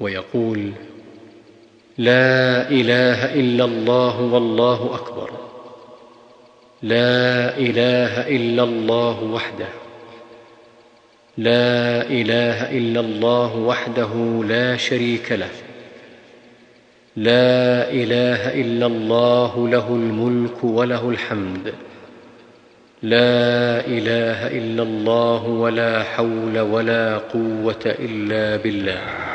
ويقول لا إله إلا الله والله أكبر. لا إله إلا الله وحده. لا إله إلا الله وحده لا شريك له. لا إله إلا الله له الملك وله الحمد. لا إله إلا الله ولا حول ولا قوة إلا بالله.